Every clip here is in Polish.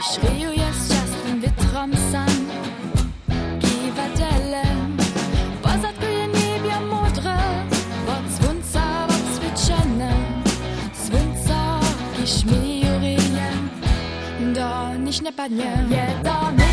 Rio Justin Witrom san Givatellen Was hat goie nebia Modre? Wat Wunzer wat Zwitschenne Zwunzer Geschmiorien Da nicht ne Bagne Je da nicht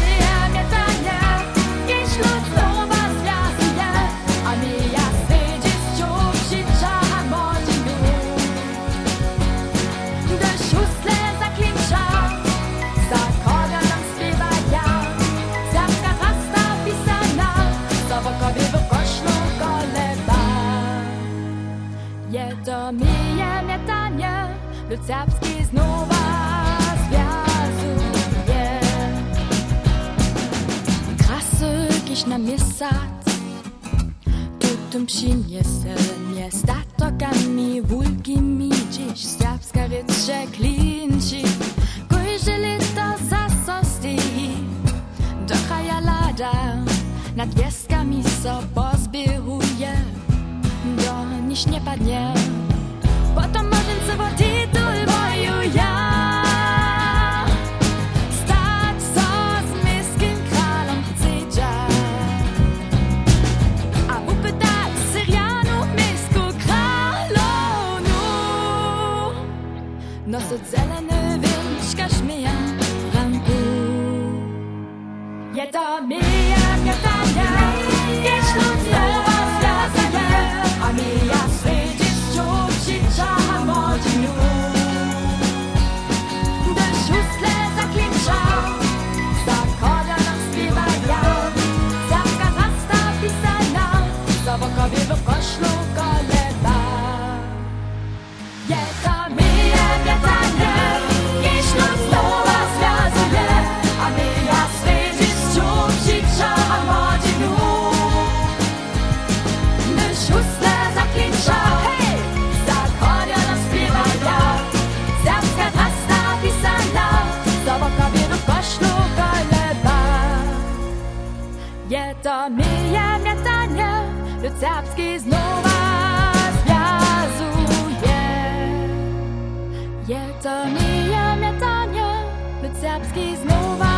Je to mije mietanie, Lucjawski znowa związuje. Krasy kiś na miesat, Tutum dziś Serbska rycze klinci, kojże lita zasosti Do kraja lada, nad wieskami so zelene Є то мрія врятання, Люцябський знову зв'язує, є то мрія врятання, Люцябський знова.